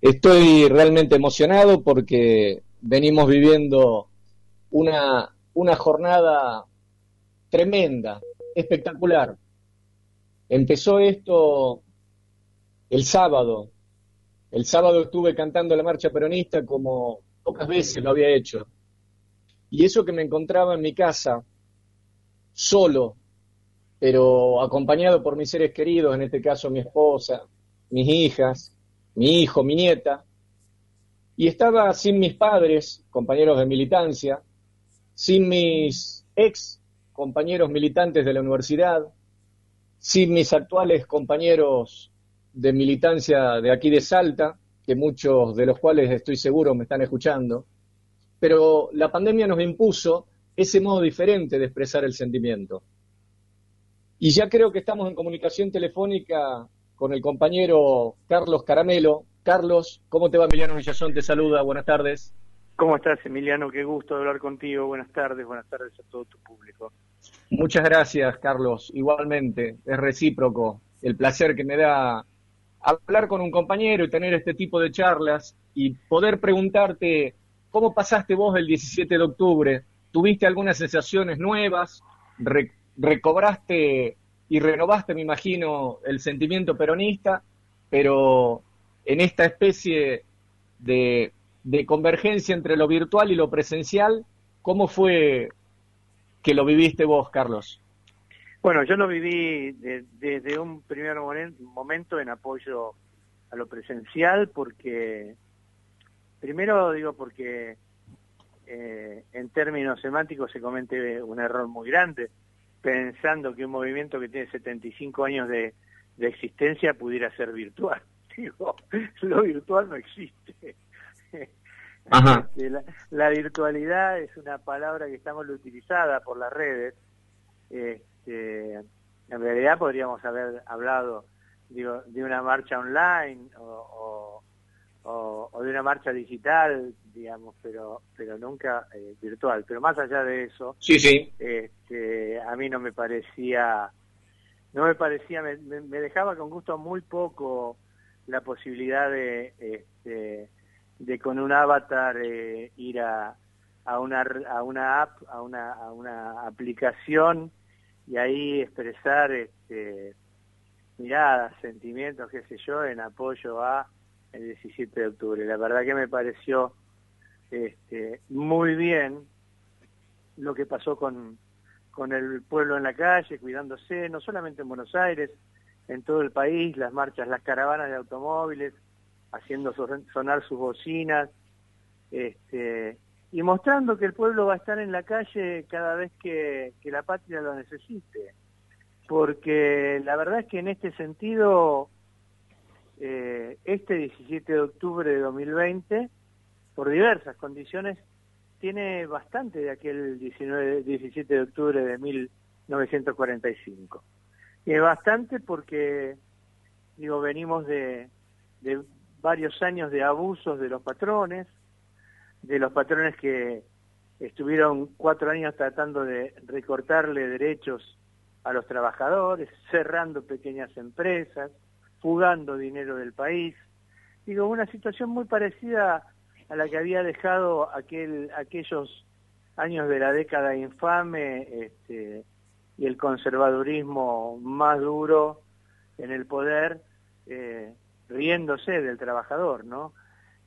Estoy realmente emocionado porque venimos viviendo una, una jornada tremenda, espectacular. Empezó esto el sábado. El sábado estuve cantando la marcha peronista como pocas veces lo había hecho. Y eso que me encontraba en mi casa, solo, pero acompañado por mis seres queridos, en este caso mi esposa, mis hijas, mi hijo, mi nieta, y estaba sin mis padres, compañeros de militancia, sin mis ex compañeros militantes de la universidad, sin mis actuales compañeros de militancia de aquí de Salta, que muchos de los cuales estoy seguro me están escuchando, pero la pandemia nos impuso ese modo diferente de expresar el sentimiento. Y ya creo que estamos en comunicación telefónica con el compañero Carlos Caramelo. Carlos, ¿cómo te va Emiliano Villazón? Te saluda, buenas tardes. ¿Cómo estás Emiliano? Qué gusto hablar contigo. Buenas tardes, buenas tardes a todo tu público. Muchas gracias Carlos, igualmente, es recíproco el placer que me da hablar con un compañero y tener este tipo de charlas y poder preguntarte cómo pasaste vos el 17 de octubre, ¿tuviste algunas sensaciones nuevas? ¿Recobraste y renovaste, me imagino, el sentimiento peronista, pero en esta especie de, convergencia entre lo virtual y lo presencial, ¿cómo fue que lo viviste vos, Carlos? Bueno, yo lo viví desde un primer momento en apoyo a lo presencial, porque, primero digo porque eh, en términos semánticos se comete un error muy grande pensando que un movimiento que tiene 75 años de, existencia pudiera ser virtual. Digo, lo virtual no existe. Este, la, virtualidad es una palabra que estamos utilizada por las redes. Este, en realidad podríamos haber hablado digo, de una marcha online o, o, de una marcha digital, digamos, pero pero nunca eh, virtual. Pero más allá de eso, sí, sí. Este, a mí no me parecía, no me parecía, me, dejaba con gusto muy poco la posibilidad de, este, de con un avatar eh, ir a, a una a una app, a una, a una aplicación y ahí expresar este, miradas, sentimientos, qué sé yo, en apoyo a el 17 de octubre. La verdad que me pareció este, muy bien lo que pasó con, con el pueblo en la calle, cuidándose, no solamente en Buenos Aires, en todo el país, las marchas, las caravanas de automóviles, haciendo sonar sus bocinas, este, y mostrando que el pueblo va a estar en la calle cada vez que, que la patria lo necesite. Porque la verdad es que en este sentido eh, este 17 de octubre de 2020, por diversas condiciones, tiene bastante de aquel 19, 17 de octubre de 1945. Y bastante porque, digo, venimos de, de varios años de abusos de los patrones, de los patrones que estuvieron cuatro años tratando de recortarle derechos a los trabajadores, cerrando pequeñas empresas, fugando dinero del país. Digo, una situación muy parecida a la que había dejado aquel, aquellos años de la década infame este, y el conservadurismo más duro en el poder, eh, riéndose del trabajador, ¿no?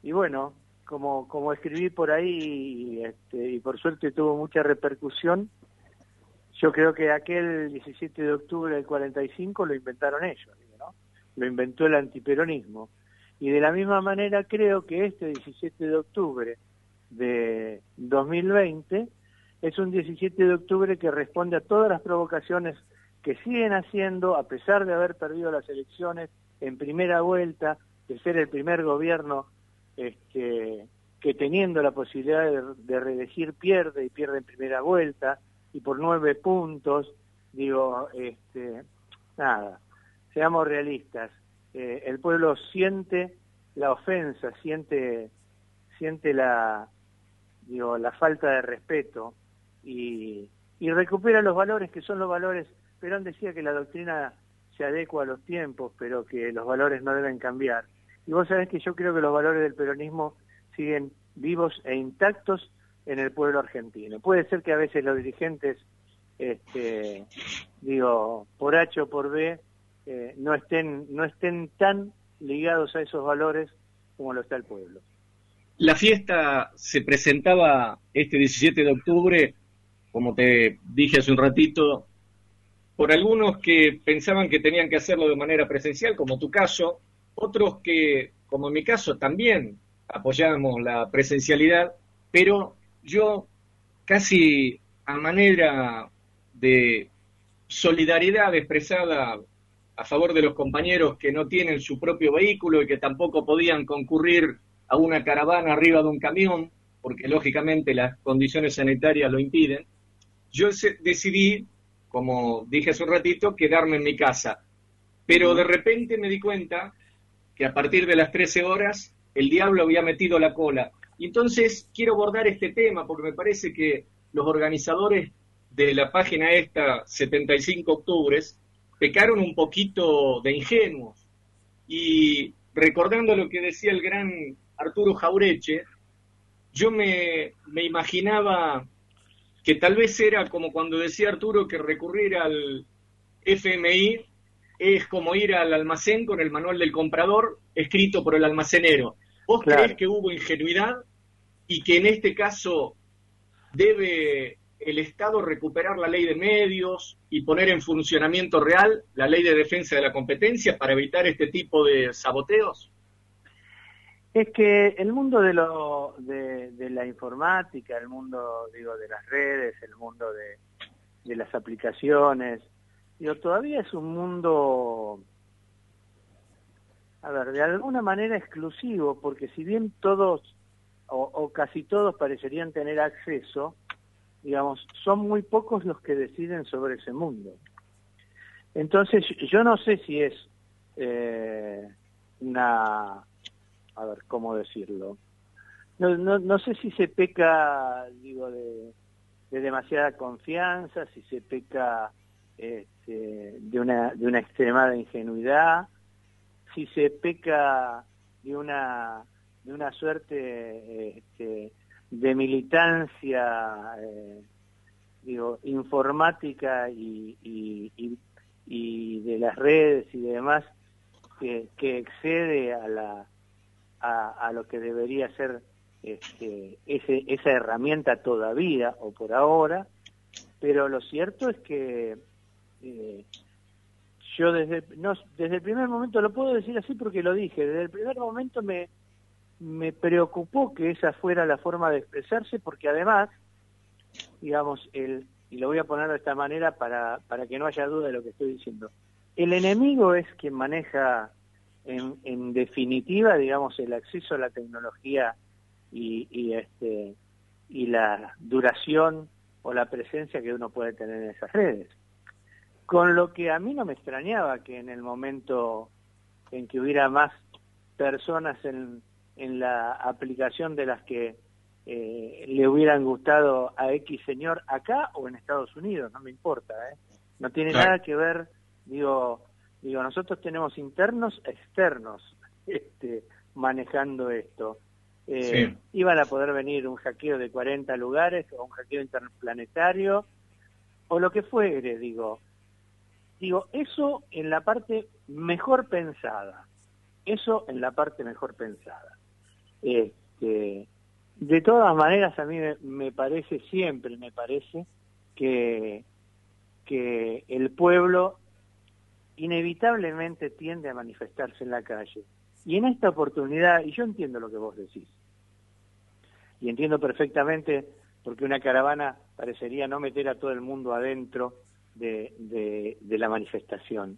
Y bueno, como, como escribí por ahí este, y por suerte tuvo mucha repercusión, yo creo que aquel 17 de octubre del 45 lo inventaron ellos lo inventó el antiperonismo. Y de la misma manera creo que este 17 de octubre de 2020 es un 17 de octubre que responde a todas las provocaciones que siguen haciendo, a pesar de haber perdido las elecciones en primera vuelta, de ser el primer gobierno este, que teniendo la posibilidad de, de reelegir pierde y pierde en primera vuelta, y por nueve puntos, digo, este, nada, seamos realistas, eh, el pueblo siente la ofensa, siente, siente la, digo, la falta de respeto y, y recupera los valores que son los valores. Perón decía que la doctrina se adecua a los tiempos, pero que los valores no deben cambiar. Y vos sabés que yo creo que los valores del peronismo siguen vivos e intactos en el pueblo argentino. Puede ser que a veces los dirigentes, este, digo, por H o por B, eh, no, estén, no estén tan ligados a esos valores como lo está el pueblo. La fiesta se presentaba este 17 de octubre, como te dije hace un ratito, por algunos que pensaban que tenían que hacerlo de manera presencial, como tu caso, otros que, como en mi caso, también apoyamos la presencialidad, pero yo casi a manera de solidaridad expresada a favor de los compañeros que no tienen su propio vehículo y que tampoco podían concurrir a una caravana arriba de un camión, porque lógicamente las condiciones sanitarias lo impiden, yo decidí, como dije hace un ratito, quedarme en mi casa. Pero de repente me di cuenta que a partir de las 13 horas el diablo había metido la cola. Y entonces quiero abordar este tema porque me parece que los organizadores de la página esta, 75 octubres, pecaron un poquito de ingenuos. Y recordando lo que decía el gran Arturo Jaureche, yo me, me imaginaba que tal vez era como cuando decía Arturo que recurrir al FMI es como ir al almacén con el manual del comprador escrito por el almacenero. ¿Vos crees que hubo ingenuidad y que en este caso debe el Estado recuperar la ley de medios y poner en funcionamiento real la ley de defensa de la competencia para evitar este tipo de saboteos? Es que el mundo de, lo, de, la informática, el mundo digo de las redes, el mundo de, de las aplicaciones, digo, todavía es un mundo a ver, de alguna manera exclusivo, porque si bien todos o, casi todos parecerían tener acceso, digamos, son muy pocos los que deciden sobre ese mundo. Entonces, yo no sé si es eh, una, a ver, ¿cómo decirlo? No, no, no sé si se peca, digo, de, de demasiada confianza, si se peca este, de, una, de una extremada ingenuidad, si se peca de una de una suerte este, de militancia eh, digo informática y, y, de las redes y demás que, excede a la a, lo que debería ser este, ese, esa herramienta todavía o por ahora pero lo cierto es que eh, yo desde, no, desde el primer momento, lo puedo decir así porque lo dije, desde el primer momento me, me preocupó que esa fuera la forma de expresarse porque además, digamos, el, y lo voy a poner de esta manera para, para que no haya duda de lo que estoy diciendo, el enemigo es quien maneja en, en definitiva, digamos, el acceso a la tecnología y, este, y la duración o la presencia que uno puede tener en esas redes. Con lo que a mí no me extrañaba que en el momento en que hubiera más personas en, en la aplicación de las que eh, le hubieran gustado a X señor acá o en Estados Unidos, no me importa, ¿eh? No tiene nada que ver, digo, digo, nosotros tenemos internos externos este, manejando esto. Eh, Iban a poder venir un hackeo de 40 lugares o un hackeo interplanetario o lo que fuere, digo. Digo, eso en la parte mejor pensada, eso en la parte mejor pensada. Este, de todas maneras, a mí me, parece, siempre me parece, que, que el pueblo inevitablemente tiende a manifestarse en la calle. Y en esta oportunidad, y yo entiendo lo que vos decís, y entiendo perfectamente porque una caravana parecería no meter a todo el mundo adentro de, de, la manifestación.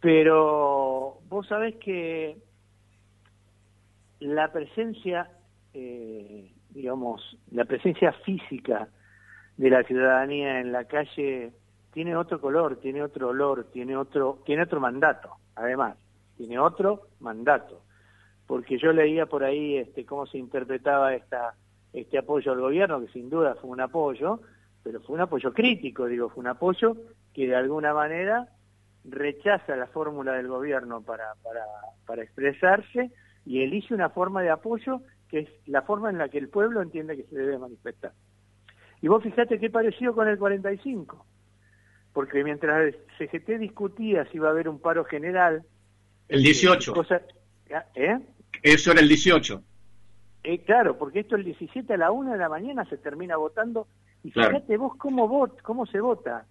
Pero vos sabés que la presencia, eh, digamos, la presencia física de la ciudadanía en la calle tiene otro color, tiene otro olor, tiene otro, tiene otro mandato, además, tiene otro mandato. Porque yo leía por ahí este, cómo se interpretaba esta, este apoyo al gobierno, que sin duda fue un apoyo, pero fue un apoyo crítico, digo, fue un apoyo que de alguna manera rechaza la fórmula del gobierno para, para, para expresarse y elige una forma de apoyo que es la forma en la que el pueblo entiende que se debe manifestar. Y vos fijate qué pareció con el 45, porque mientras el CGT discutía si iba a haber un paro general... El 18. ¿eh? Eso era el 18. Eh, claro, porque esto el 17 a la 1 de la mañana se termina votando. Y fíjate vos cómo, vot, cómo se vota.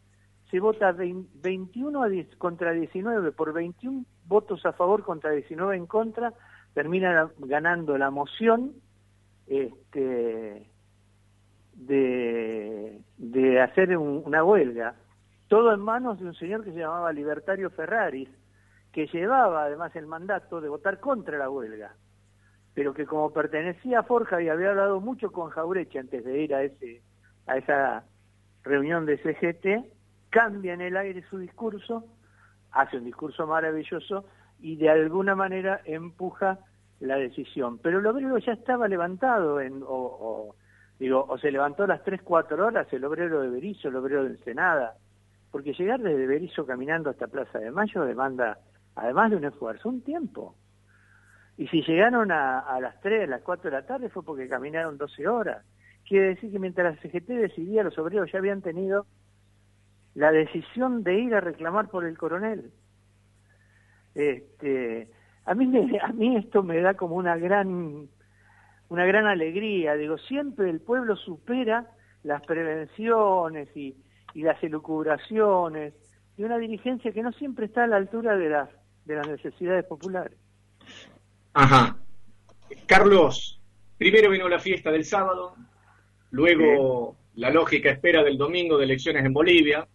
Se vota 21 a 10, contra 19, por 21 votos a favor contra 19 en contra, termina ganando la moción este, de, hacer una huelga. Todo en manos de un señor que se llamaba Libertario Ferraris, que llevaba además el mandato de votar contra la huelga, pero que como pertenecía a Forja y había hablado mucho con Jaureche antes de ir a, ese, a esa reunión de CGT, cambia en el aire su discurso, hace un discurso maravilloso y de alguna manera empuja la decisión. Pero el obrero ya estaba levantado, en, o, digo, o se levantó a las 3, 4 horas el obrero de Berizo, el obrero de Ensenada, porque llegar desde Berizo caminando hasta Plaza de Mayo demanda, además de un esfuerzo, un tiempo. Y si llegaron a, a las 3, a las 4 de la tarde fue porque caminaron 12 horas. Quiere decir que mientras la CGT decidía, los obreros ya habían tenido la decisión de ir a reclamar por el coronel. Este, a mí a mí esto me da como una gran una gran alegría. Digo siempre el pueblo supera las prevenciones y, y las elucubraciones y una dirigencia que no siempre está a la altura de las de las necesidades populares. Ajá. Carlos primero vino la fiesta del sábado luego la lógica espera del domingo de elecciones en Bolivia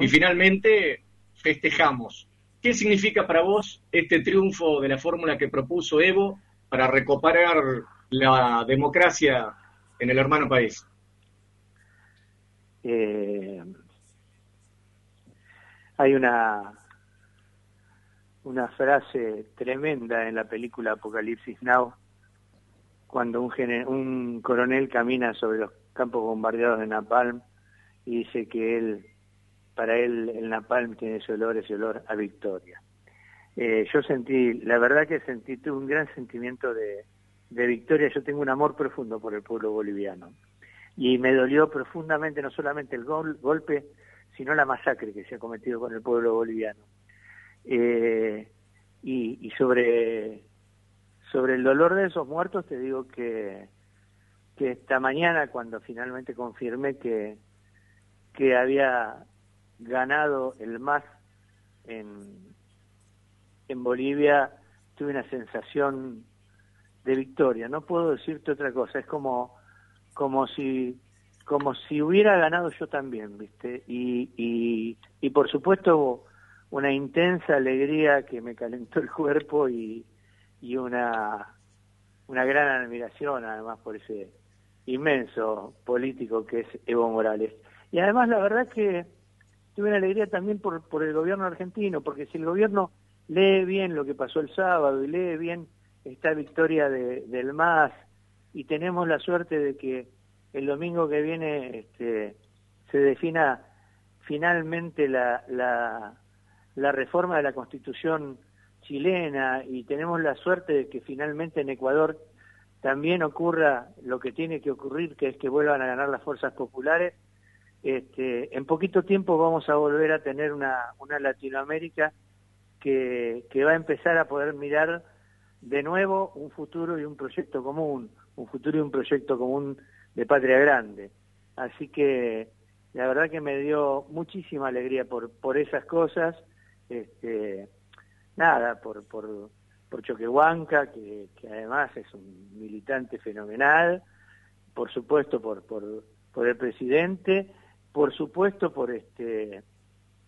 y finalmente festejamos ¿Qué significa para vos este triunfo de la fórmula que propuso Evo para recuperar la democracia en el hermano país? Eh, hay una una frase tremenda en la película Apocalipsis Now cuando un, un coronel camina sobre los campos bombardeados de Napalm y dice que él para él el napalm tiene ese olor, ese olor a victoria. Eh, yo sentí, la verdad que sentí tuve un gran sentimiento de, victoria, yo tengo un amor profundo por el pueblo boliviano. Y me dolió profundamente no solamente el golpe, sino la masacre que se ha cometido con el pueblo boliviano. Eh, y, sobre, sobre el dolor de esos muertos te digo que, que esta mañana cuando finalmente confirmé que, que había ganado el MAS en, en Bolivia, tuve una sensación de victoria. No puedo decirte otra cosa, es como, como si como si hubiera ganado yo también, ¿viste? Y, y, y por supuesto una intensa alegría que me calentó el cuerpo y, y una, una gran admiración además por ese inmenso político que es Evo Morales. Y además la verdad que tuve una alegría también por, por el gobierno argentino, porque si el gobierno lee bien lo que pasó el sábado y lee bien esta victoria de, del MAS y tenemos la suerte de que el domingo que viene este, se defina finalmente la, la reforma de la constitución chilena y tenemos la suerte de que finalmente en Ecuador también ocurra lo que tiene que ocurrir, que es que vuelvan a ganar las fuerzas populares, este, en poquito tiempo vamos a volver a tener una, una Latinoamérica que, que va a empezar a poder mirar de nuevo un futuro y un proyecto común, un futuro y un proyecto común de patria grande. Así que la verdad que me dio muchísima alegría por, por esas cosas, este, nada, por, por, por Choquehuanca, que, que además es un militante fenomenal, por supuesto por, por, por el presidente, por supuesto por este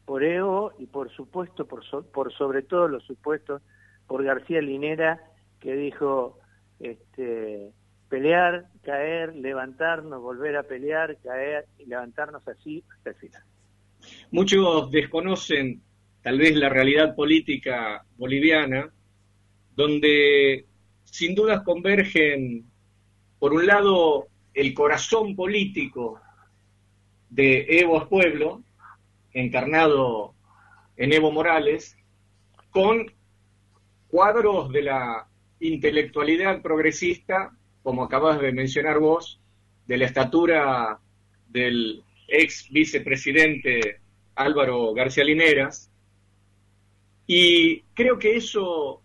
por Evo y por supuesto por, por sobre todo los supuestos por García Linera que dijo este pelear, caer, levantarnos, volver a pelear, caer y levantarnos así hasta el final. Muchos desconocen tal vez la realidad política boliviana, donde sin dudas convergen, por un lado, el corazón político de Evo Pueblo, encarnado en Evo Morales, con cuadros de la intelectualidad progresista, como acabas de mencionar vos, de la estatura del ex vicepresidente Álvaro García Lineras. Y creo que eso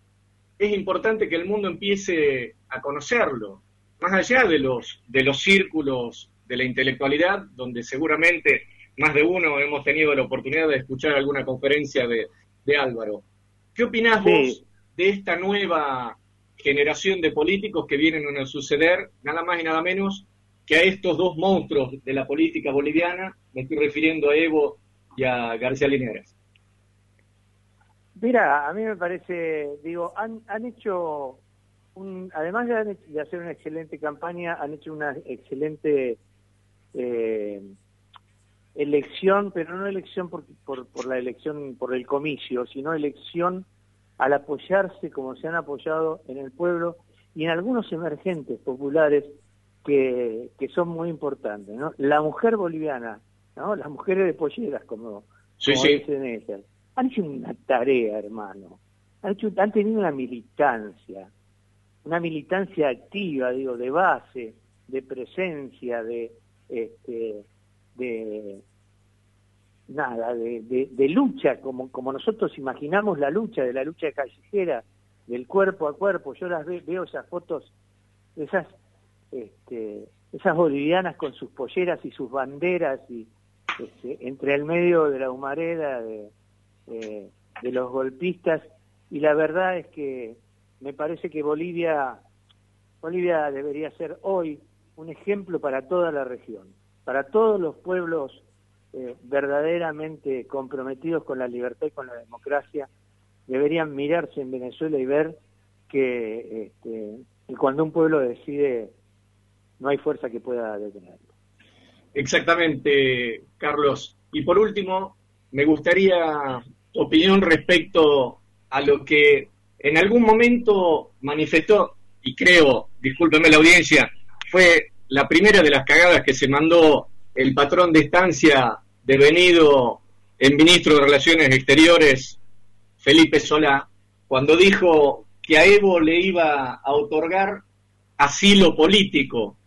es importante que el mundo empiece a conocerlo, más allá de los, de los círculos de la intelectualidad, donde seguramente más de uno hemos tenido la oportunidad de escuchar alguna conferencia de, Álvaro. ¿Qué opinás vos de esta nueva generación de políticos que vienen a suceder, nada más y nada menos que a estos dos monstruos de la política boliviana, me estoy refiriendo a Evo y a García Lineras. Mira, a mí me parece, digo, han, han hecho, un, además de, hacer una excelente campaña, han hecho una excelente eh, elección, pero no elección por, por, por la elección, por el comicio, sino elección al apoyarse como se han apoyado en el pueblo y en algunos emergentes populares que, que son muy importantes. ¿no? La mujer boliviana, ¿no? las mujeres de polleras, como, dicen ellas, han hecho una tarea, hermano. Han, hecho, han tenido una militancia, una militancia activa, digo, de base, de presencia, de, este, de, nada, de, lucha, como, como nosotros imaginamos la lucha, de la lucha callejera, del cuerpo a cuerpo. Yo las veo esas fotos, esas, este, esas bolivianas con sus polleras y sus banderas y este, entre el medio de la humareda de, de los golpistas y la verdad es que me parece que Bolivia Bolivia debería ser hoy un ejemplo para toda la región, para todos los pueblos eh, verdaderamente comprometidos con la libertad y con la democracia deberían mirarse en Venezuela y ver que, este, cuando un pueblo decide no hay fuerza que pueda detenerlo. Exactamente, Carlos. Y por último, me gustaría opinión respecto a lo que en algún momento manifestó, y creo, discúlpeme la audiencia, fue la primera de las cagadas que se mandó el patrón de estancia devenido en ministro de Relaciones Exteriores, Felipe Solá, cuando dijo que a Evo le iba a otorgar asilo político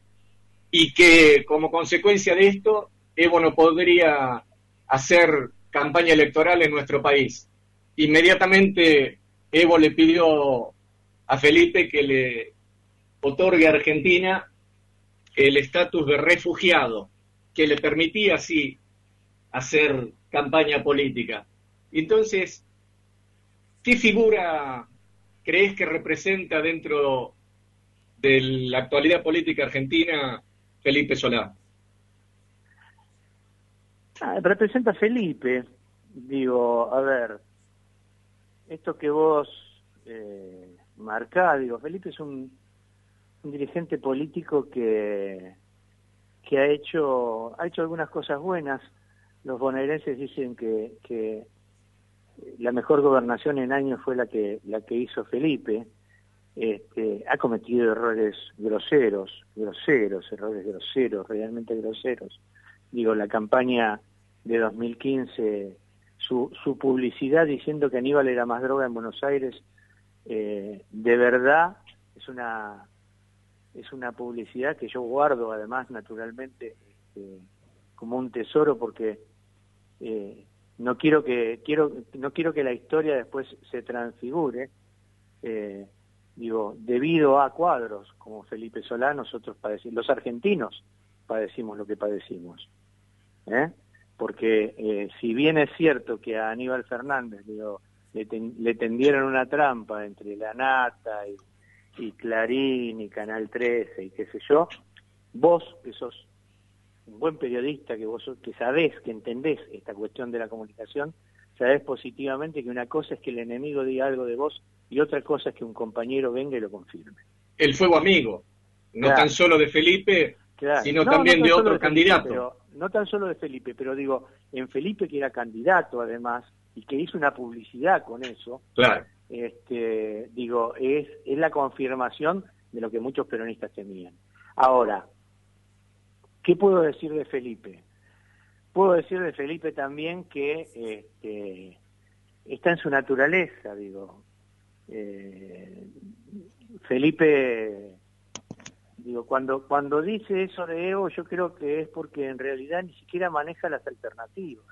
y que como consecuencia de esto Evo no podría hacer campaña electoral en nuestro país. Inmediatamente Evo le pidió a Felipe que le otorgue a Argentina el estatus de refugiado, que le permitía así hacer campaña política. Entonces, ¿qué figura crees que representa dentro de la actualidad política argentina Felipe Solá? Ah, representa Felipe. Digo, a ver, esto que vos eh, digo, Felipe es un, un dirigente político que, que ha hecho, ha hecho algunas cosas buenas, los bonaerenses dicen que, la mejor gobernación en años fue la que, la que hizo Felipe. Este, ha cometido errores groseros, groseros, errores groseros, realmente groseros. Digo, la campaña de 2015, su, su publicidad diciendo que Aníbal era más droga en Buenos Aires, eh, de verdad es una es una publicidad que yo guardo además naturalmente este, como un tesoro porque eh, no quiero que quiero no quiero que la historia después se transfigure eh, digo debido a cuadros como Felipe Solá nosotros padecimos los argentinos padecimos lo que padecimos ¿eh? porque si bien es cierto que a Aníbal Fernández digo, le, le, tendieron una trampa entre la Nata y, y Clarín y Canal 13 y qué sé yo vos que sos un buen periodista, que vos que sabés, que entendés esta cuestión de la comunicación, sabés positivamente que una cosa es que el enemigo diga algo de vos y otra cosa es que un compañero venga y lo confirme. El fuego amigo, no tan solo de Felipe, sino también de otro candidato. no tan solo de Felipe, pero digo, en Felipe que era candidato además y que hizo una publicidad con eso, claro. Este, digo, es, es la confirmación de lo que muchos peronistas temían. Ahora, ¿Qué puedo decir de Felipe? Puedo decir de Felipe también que este, está en su naturaleza, digo. Eh, Felipe, digo, cuando, cuando dice eso de Evo, yo creo que es porque en realidad ni siquiera maneja las alternativas.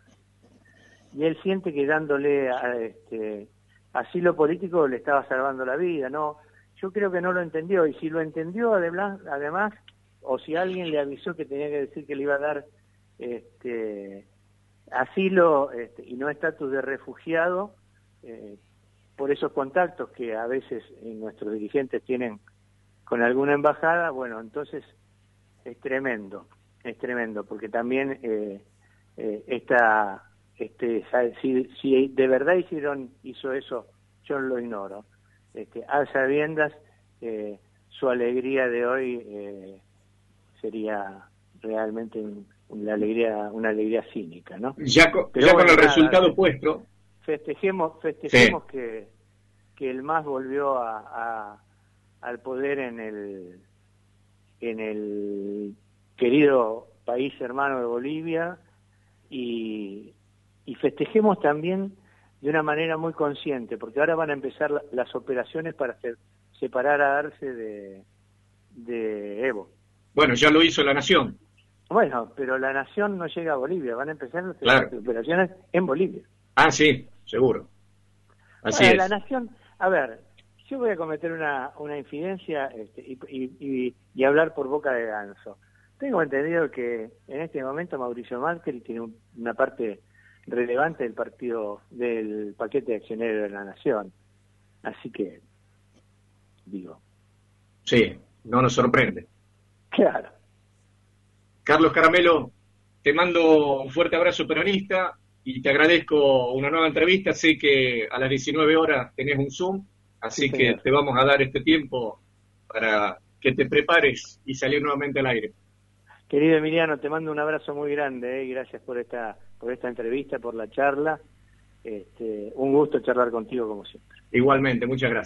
Y él siente que dándole a, este, asilo político le estaba salvando la vida, ¿no? Yo creo que no lo entendió, y si lo entendió además, o si alguien le avisó que tenía que decir que le iba a dar este, asilo este, y no estatus de refugiado, eh, por esos contactos que a veces nuestros dirigentes tienen con alguna embajada, bueno, entonces es tremendo, es tremendo, porque también eh, eh, esta, este, si, si, de verdad hicieron, hizo eso, yo lo ignoro. Este, a sabiendas, eh, su alegría de hoy eh, sería realmente una alegría, una alegría cínica, ¿no? Ya con, el resultado puesto. Festejemos, festejemos que, que el MAS volvió a, al poder en el, en el querido país hermano de Bolivia y, y festejemos también de una manera muy consciente, porque ahora van a empezar las operaciones para separar a Arce de, de Evo. Bueno, ya lo hizo la Nación. Bueno, pero la Nación no llega a Bolivia, van a empezar las operaciones en Bolivia. Ah, sí, seguro. Así es. La Nación, a ver, yo voy a cometer una, una infidencia este, y, y, hablar por boca de ganso. Tengo entendido que en este momento Mauricio Macri tiene una parte relevante del partido del paquete de accionario de la Nación. Así que, digo. Sí, no nos sorprende. Claro. Carlos Caramelo, te mando un fuerte abrazo peronista y te agradezco una nueva entrevista. Sé que a las 19 horas tenés un Zoom, así que te vamos a dar este tiempo para que te prepares y salir nuevamente al aire. Querido Emiliano, te mando un abrazo muy grande ¿eh? y gracias por esta, por esta entrevista, por la charla. Este, un gusto charlar contigo como siempre. Igualmente, muchas gracias.